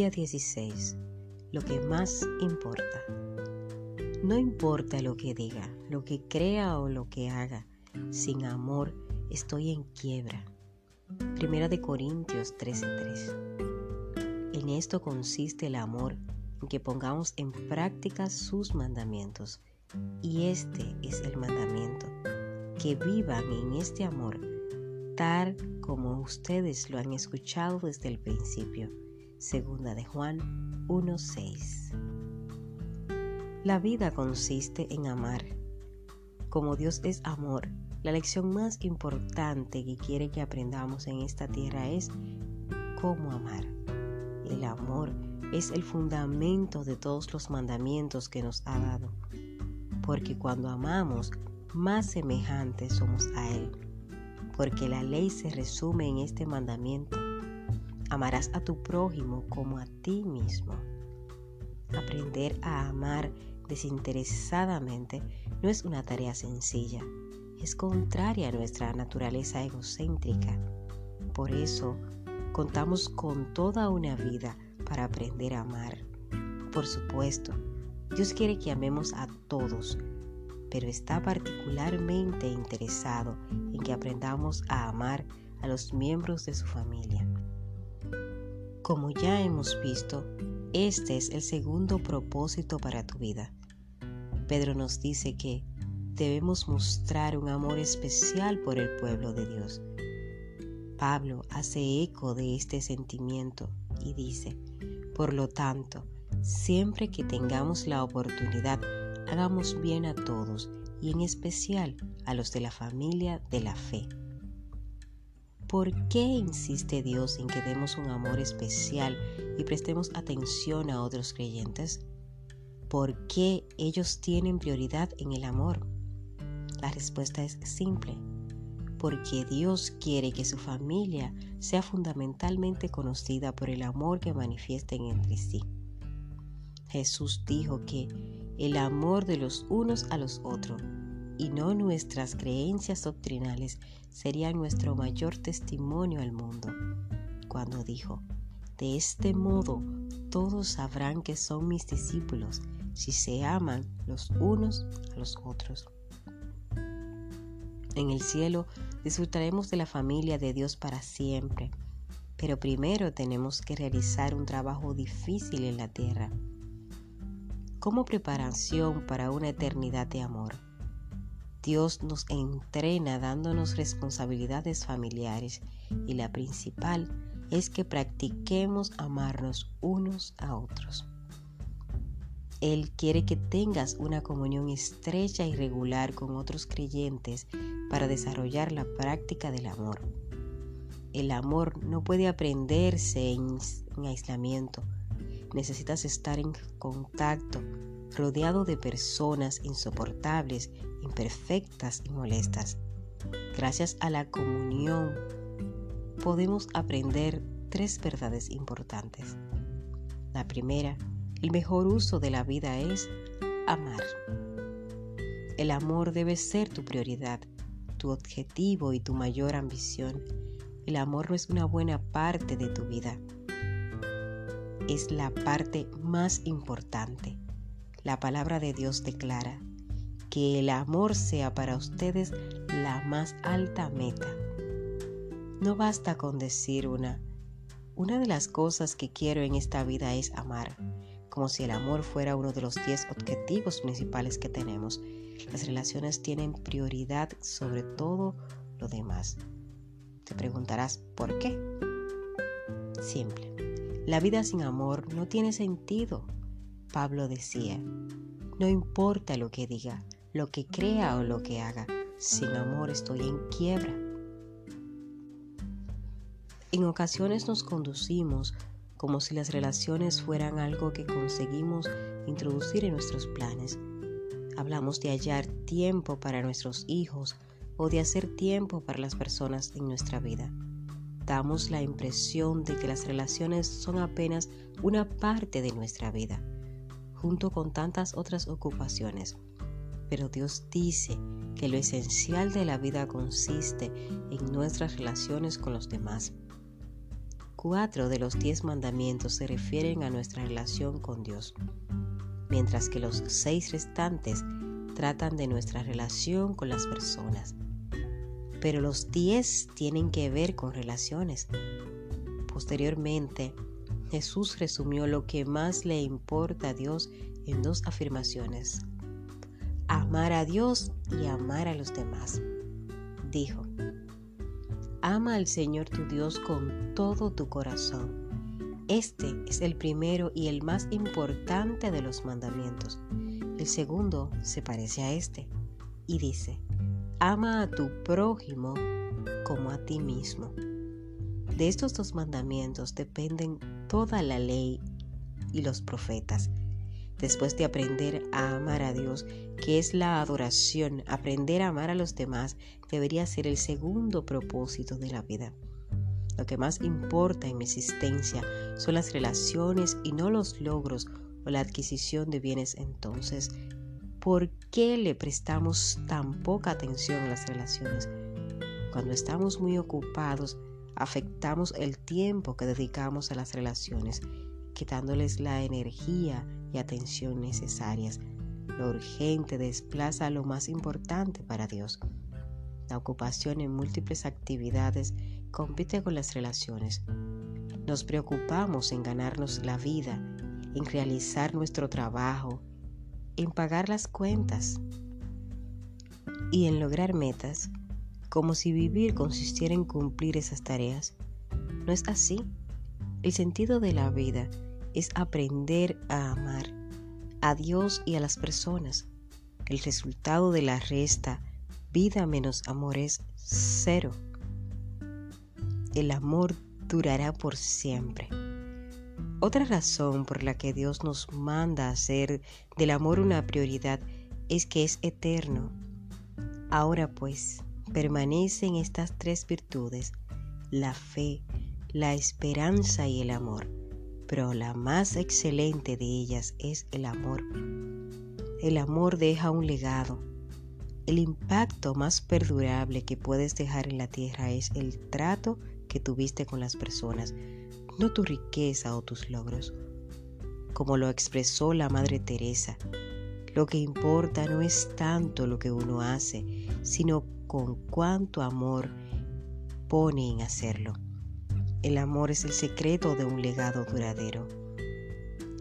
Día 16. Lo que más importa. No importa lo que diga, lo que crea o lo que haga. Sin amor estoy en quiebra. Primera de Corintios 13:3. En esto consiste el amor, en que pongamos en práctica sus mandamientos. Y este es el mandamiento, que vivan en este amor, tal como ustedes lo han escuchado desde el principio. Segunda de Juan 1:6. La vida consiste en amar. Como Dios es amor, la lección más importante que quiere que aprendamos en esta tierra es cómo amar. El amor es el fundamento de todos los mandamientos que nos ha dado, porque cuando amamos, más semejantes somos a Él, porque la ley se resume en este mandamiento. Amarás a tu prójimo como a ti mismo. Aprender a amar desinteresadamente no es una tarea sencilla, es contraria a nuestra naturaleza egocéntrica. Por eso, contamos con toda una vida para aprender a amar. Por supuesto, Dios quiere que amemos a todos, pero está particularmente interesado en que aprendamos a amar a los miembros de su familia. Como ya hemos visto, este es el segundo propósito para tu vida. Pedro nos dice que debemos mostrar un amor especial por el pueblo de Dios. Pablo hace eco de este sentimiento y dice, por lo tanto, siempre que tengamos la oportunidad, hagamos bien a todos y en especial a los de la familia de la fe. ¿Por qué insiste Dios en que demos un amor especial y prestemos atención a otros creyentes? ¿Por qué ellos tienen prioridad en el amor? La respuesta es simple, porque Dios quiere que su familia sea fundamentalmente conocida por el amor que manifiesten entre sí. Jesús dijo que el amor de los unos a los otros y no nuestras creencias doctrinales sería nuestro mayor testimonio al mundo, cuando dijo, de este modo todos sabrán que son mis discípulos si se aman los unos a los otros. En el cielo disfrutaremos de la familia de Dios para siempre, pero primero tenemos que realizar un trabajo difícil en la tierra. Como preparación para una eternidad de amor, Dios nos entrena dándonos responsabilidades familiares y la principal es que practiquemos amarnos unos a otros. Él quiere que tengas una comunión estrecha y regular con otros creyentes para desarrollar la práctica del amor. El amor no puede aprenderse en, aislamiento. Necesitas estar en contacto, rodeado de personas insoportables, imperfectas y molestas. Gracias a la comunión podemos aprender tres verdades importantes. La primera el mejor uso de la vida es amar. El amor debe ser tu prioridad, tu objetivo y tu mayor ambición. El amor no es una buena parte de tu vida. Es la parte más importante. La palabra de Dios declara que el amor sea para ustedes la más alta meta. No basta con decir una, una de las cosas que quiero en esta vida es amar como si el amor fuera uno de los 10 objetivos principales que tenemos. Las relaciones tienen prioridad sobre todo lo demás. Te preguntarás, ¿por qué? Simple. La vida sin amor no tiene sentido. Pablo decía, no importa lo que diga, lo que crea o lo que haga, sin amor estoy en quiebra. En ocasiones nos conducimos como si las relaciones fueran algo que conseguimos introducir en nuestros planes. Hablamos de hallar tiempo para nuestros hijos o de hacer tiempo para las personas en nuestra vida. Damos la impresión de que las relaciones son apenas una parte de nuestra vida, junto con tantas otras ocupaciones. Pero Dios dice que lo esencial de la vida consiste en nuestras relaciones con los demás. cuatro de los diez mandamientos se refieren a nuestra relación con Dios, mientras que los seis restantes tratan de nuestra relación con las personas. Pero los diez tienen que ver con relaciones. Posteriormente, Jesús resumió lo que más le importa a Dios en dos afirmaciones. Amar a Dios y amar a los demás. Dijo, ama al Señor tu Dios con todo tu corazón. Este es el primero y el más importante de los mandamientos. El segundo se parece a este y dice, ama a tu prójimo como a ti mismo. De estos dos mandamientos dependen toda la ley y los profetas. Después de aprender a amar a Dios, que es la adoración, aprender a amar a los demás debería ser el segundo propósito de la vida. Lo que más importa en mi existencia son las relaciones y no los logros o la adquisición de bienes. Entonces, ¿por qué le prestamos tan poca atención a las relaciones? Cuando estamos muy ocupados, afectamos el tiempo que dedicamos a las relaciones, quitándoles la energía y atención necesarias. Lo urgente desplaza lo más importante para Dios. La ocupación en múltiples actividades compite con las relaciones. Nos preocupamos en ganarnos la vida, en realizar nuestro trabajo, en pagar las cuentas y en lograr metas como si vivir consistiera en cumplir esas tareas. No es así. El sentido de la vida es aprender a amar a Dios y a las personas. El resultado de la resta vida menos amor es cero. El amor durará por siempre. Otra razón por la que Dios nos manda hacer del amor una prioridad es que es eterno. Ahora pues, permanecen estas tres virtudes, la fe, la esperanza y el amor, pero la más excelente de ellas es el amor. El amor deja un legado. El impacto más perdurable que puedes dejar en la tierra es el trato que tuviste con las personas, no tu riqueza o tus logros. Como lo expresó la Madre Teresa, lo que importa no es tanto lo que uno hace, sino con cuánto amor pone en hacerlo. El amor es el secreto de un legado duradero.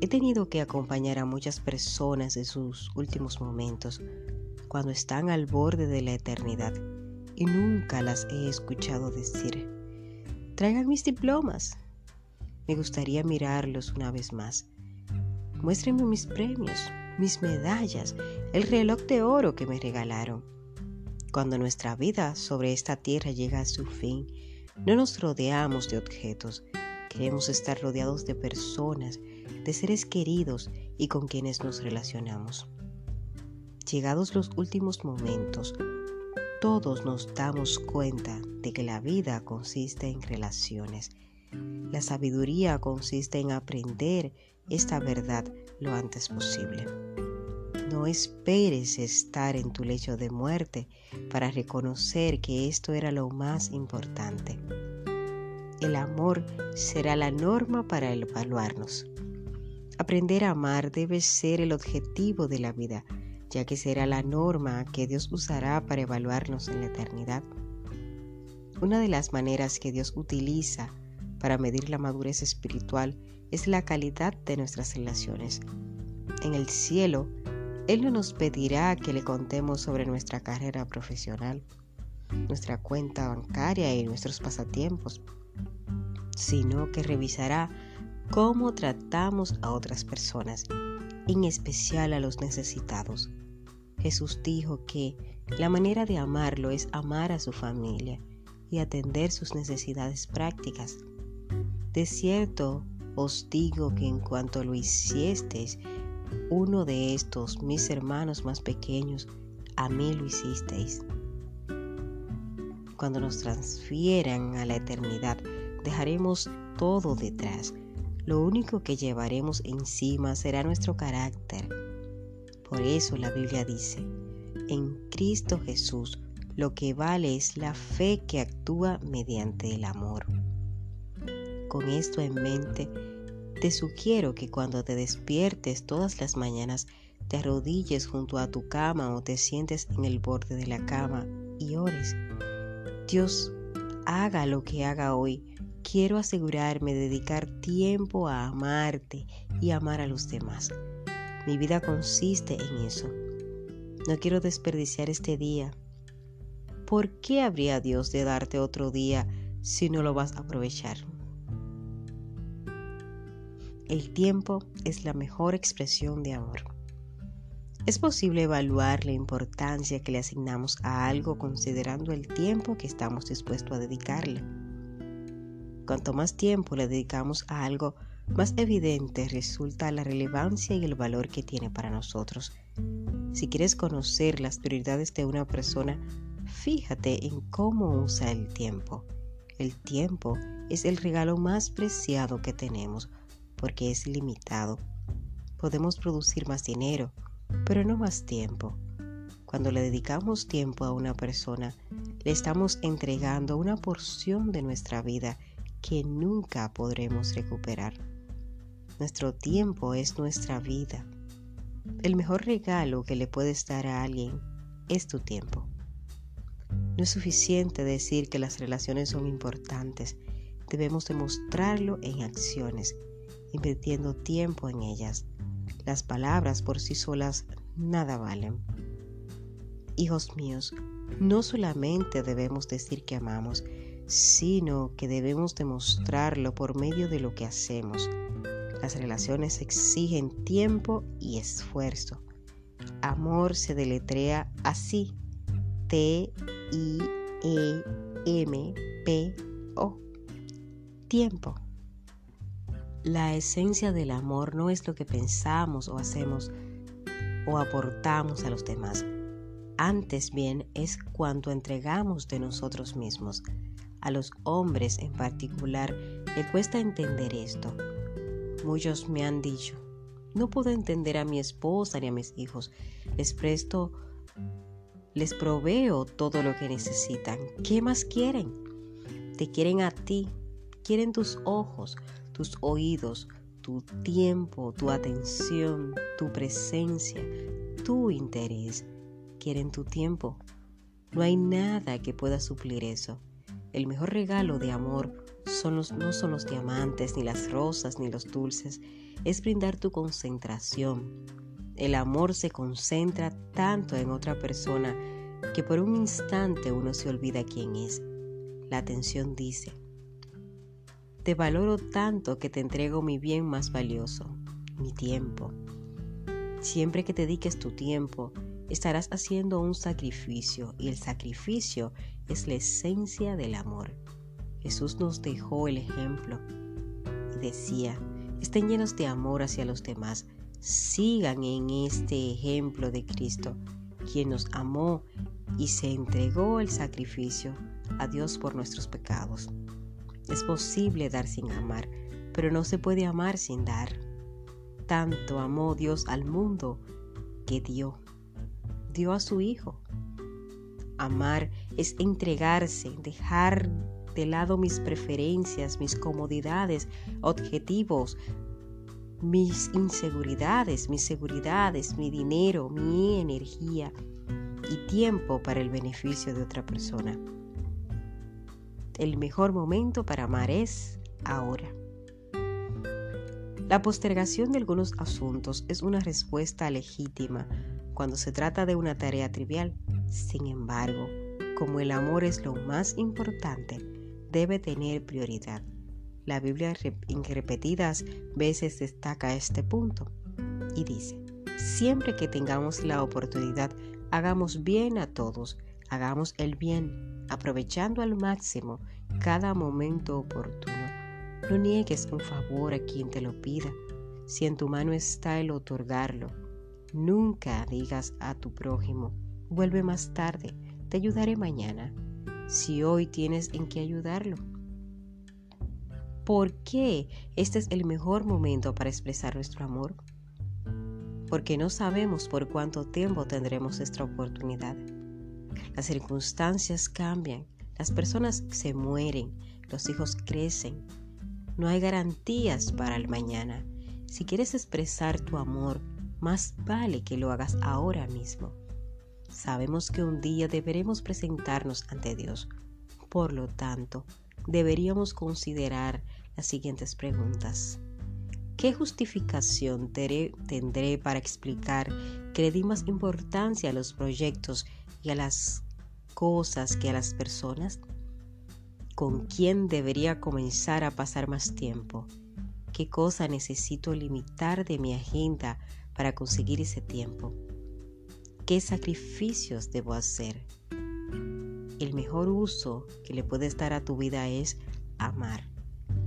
He tenido que acompañar a muchas personas en sus últimos momentos, cuando están al borde de la eternidad, y nunca las he escuchado decir, traigan mis diplomas. Me gustaría mirarlos una vez más. Muéstrenme mis premios, mis medallas, el reloj de oro que me regalaron cuando nuestra vida sobre esta tierra llega a su fin, no nos rodeamos de objetos, queremos estar rodeados de personas, de seres queridos y con quienes nos relacionamos. Llegados los últimos momentos, todos nos damos cuenta de que la vida consiste en relaciones. La sabiduría consiste en aprender esta verdad lo antes posible. No esperes estar en tu lecho de muerte para reconocer que esto era lo más importante. El amor será la norma para evaluarnos. Aprender a amar debe ser el objetivo de la vida, ya que será la norma que Dios usará para evaluarnos en la eternidad. Una de las maneras que Dios utiliza para medir la madurez espiritual es la calidad de nuestras relaciones. En el cielo, él no nos pedirá que le contemos sobre nuestra carrera profesional, nuestra cuenta bancaria y nuestros pasatiempos, sino que revisará cómo tratamos a otras personas, en especial a los necesitados. Jesús dijo que la manera de amarlo es amar a su familia y atender sus necesidades prácticas. De cierto os digo que en cuanto lo hiciesteis uno de estos, mis hermanos más pequeños, a mí lo hicisteis. Cuando nos transfieran a la eternidad, dejaremos todo detrás. Lo único que llevaremos encima será nuestro carácter. Por eso la Biblia dice, en Cristo Jesús lo que vale es la fe que actúa mediante el amor. Con esto en mente, te sugiero que cuando te despiertes todas las mañanas, te arrodilles junto a tu cama o te sientes en el borde de la cama y ores. Dios, haga lo que haga hoy, quiero asegurarme de dedicar tiempo a amarte y amar a los demás. Mi vida consiste en eso. No quiero desperdiciar este día. ¿Por qué habría Dios de darte otro día si no lo vas a aprovechar? El tiempo es la mejor expresión de amor. Es posible evaluar la importancia que le asignamos a algo considerando el tiempo que estamos dispuestos a dedicarle. Cuanto más tiempo le dedicamos a algo, más evidente resulta la relevancia y el valor que tiene para nosotros. Si quieres conocer las prioridades de una persona, fíjate en cómo usa el tiempo. El tiempo es el regalo más preciado que tenemos porque es limitado. Podemos producir más dinero, pero no más tiempo. Cuando le dedicamos tiempo a una persona, le estamos entregando una porción de nuestra vida que nunca podremos recuperar. Nuestro tiempo es nuestra vida. El mejor regalo que le puedes dar a alguien es tu tiempo. No es suficiente decir que las relaciones son importantes, debemos demostrarlo en acciones, invirtiendo tiempo en ellas. Las palabras por sí solas nada valen. Hijos míos, no solamente debemos decir que amamos, sino que debemos demostrarlo por medio de lo que hacemos. Las relaciones exigen tiempo y esfuerzo. Amor se deletrea así. T-I-E-M-P-O. Tiempo. La esencia del amor no es lo que pensamos o hacemos o aportamos a los demás. Antes bien es cuando entregamos de nosotros mismos. A los hombres en particular le cuesta entender esto. Muchos me han dicho, no puedo entender a mi esposa ni a mis hijos. Les presto, les proveo todo lo que necesitan. ¿Qué más quieren? Te quieren a ti, quieren tus ojos, tus oídos, tu tiempo, tu atención, tu presencia, tu interés. Quieren tu tiempo. No hay nada que pueda suplir eso. El mejor regalo de amor no son los diamantes, ni las rosas, ni los dulces. Es brindar tu concentración. El amor se concentra tanto en otra persona que por un instante uno se olvida quién es. La atención dice, te valoro tanto que te entrego mi bien más valioso, mi tiempo. Siempre que te dediques tu tiempo, estarás haciendo un sacrificio y el sacrificio es la esencia del amor. Jesús nos dejó el ejemplo y decía, estén llenos de amor hacia los demás, sigan en este ejemplo de Cristo, quien nos amó y se entregó el sacrificio a Dios por nuestros pecados. Es posible dar sin amar, pero no se puede amar sin dar. Tanto amó Dios al mundo que dio, dio a su Hijo. Amar es entregarse, dejar de lado mis preferencias, mis comodidades, objetivos, mis inseguridades, mis seguridades, mi dinero, mi energía y tiempo para el beneficio de otra persona. El mejor momento para amar es ahora. La postergación de algunos asuntos es una respuesta legítima cuando se trata de una tarea trivial. Sin embargo, como el amor es lo más importante, debe tener prioridad. La Biblia en repetidas veces destaca este punto y dice, siempre que tengamos la oportunidad, hagamos bien a todos, hagamos el bien aprovechando al máximo cada momento oportuno. No niegues un favor a quien te lo pida, si en tu mano está el otorgarlo. Nunca digas a tu prójimo, vuelve más tarde, te ayudaré mañana, si hoy tienes en qué ayudarlo. ¿Por qué este es el mejor momento para expresar nuestro amor? Porque no sabemos por cuánto tiempo tendremos esta oportunidad. Las circunstancias cambian, las personas se mueren, los hijos crecen. No hay garantías para el mañana. Si quieres expresar tu amor, más vale que lo hagas ahora mismo. Sabemos que un día deberemos presentarnos ante Dios. Por lo tanto, deberíamos considerar las siguientes preguntas. ¿Qué justificación tendré para explicar que le di más importancia a los proyectos y a las cosas que a las personas? ¿Con quién debería comenzar a pasar más tiempo? ¿Qué cosa necesito limitar de mi agenda para conseguir ese tiempo? ¿Qué sacrificios debo hacer? El mejor uso que le puedes dar a tu vida es amar.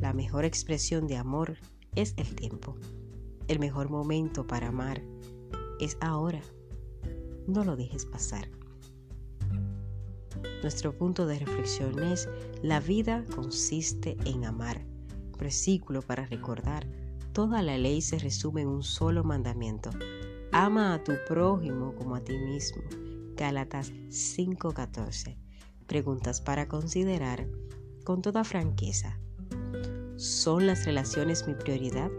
La mejor expresión de amor es el tiempo. El mejor momento para amar es ahora. No lo dejes pasar. Nuestro punto de reflexión es, la vida consiste en amar. Versículo para recordar, toda la ley se resume en un solo mandamiento. Ama a tu prójimo como a ti mismo. Gálatas 5:14. Preguntas para considerar con toda franqueza. ¿Son las relaciones mi prioridad?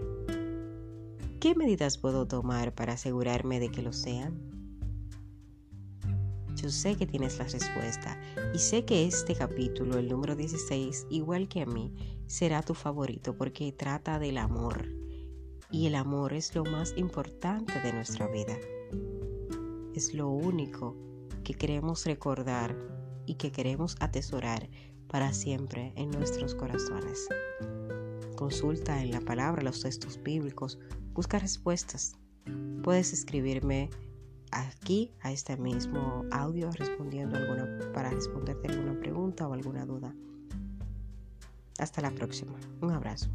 ¿Qué medidas puedo tomar para asegurarme de que lo sean? Yo sé que tienes la respuesta y sé que este capítulo, el número 16, igual que a mí, será tu favorito porque trata del amor. Y el amor es lo más importante de nuestra vida. Es lo único que queremos recordar y que queremos atesorar para siempre en nuestros corazones. Consulta en la palabra los textos bíblicos, busca respuestas. Puedes escribirme aquí a este mismo audio respondiendo alguna, para responderte alguna pregunta o alguna duda. Hasta la próxima. Un abrazo.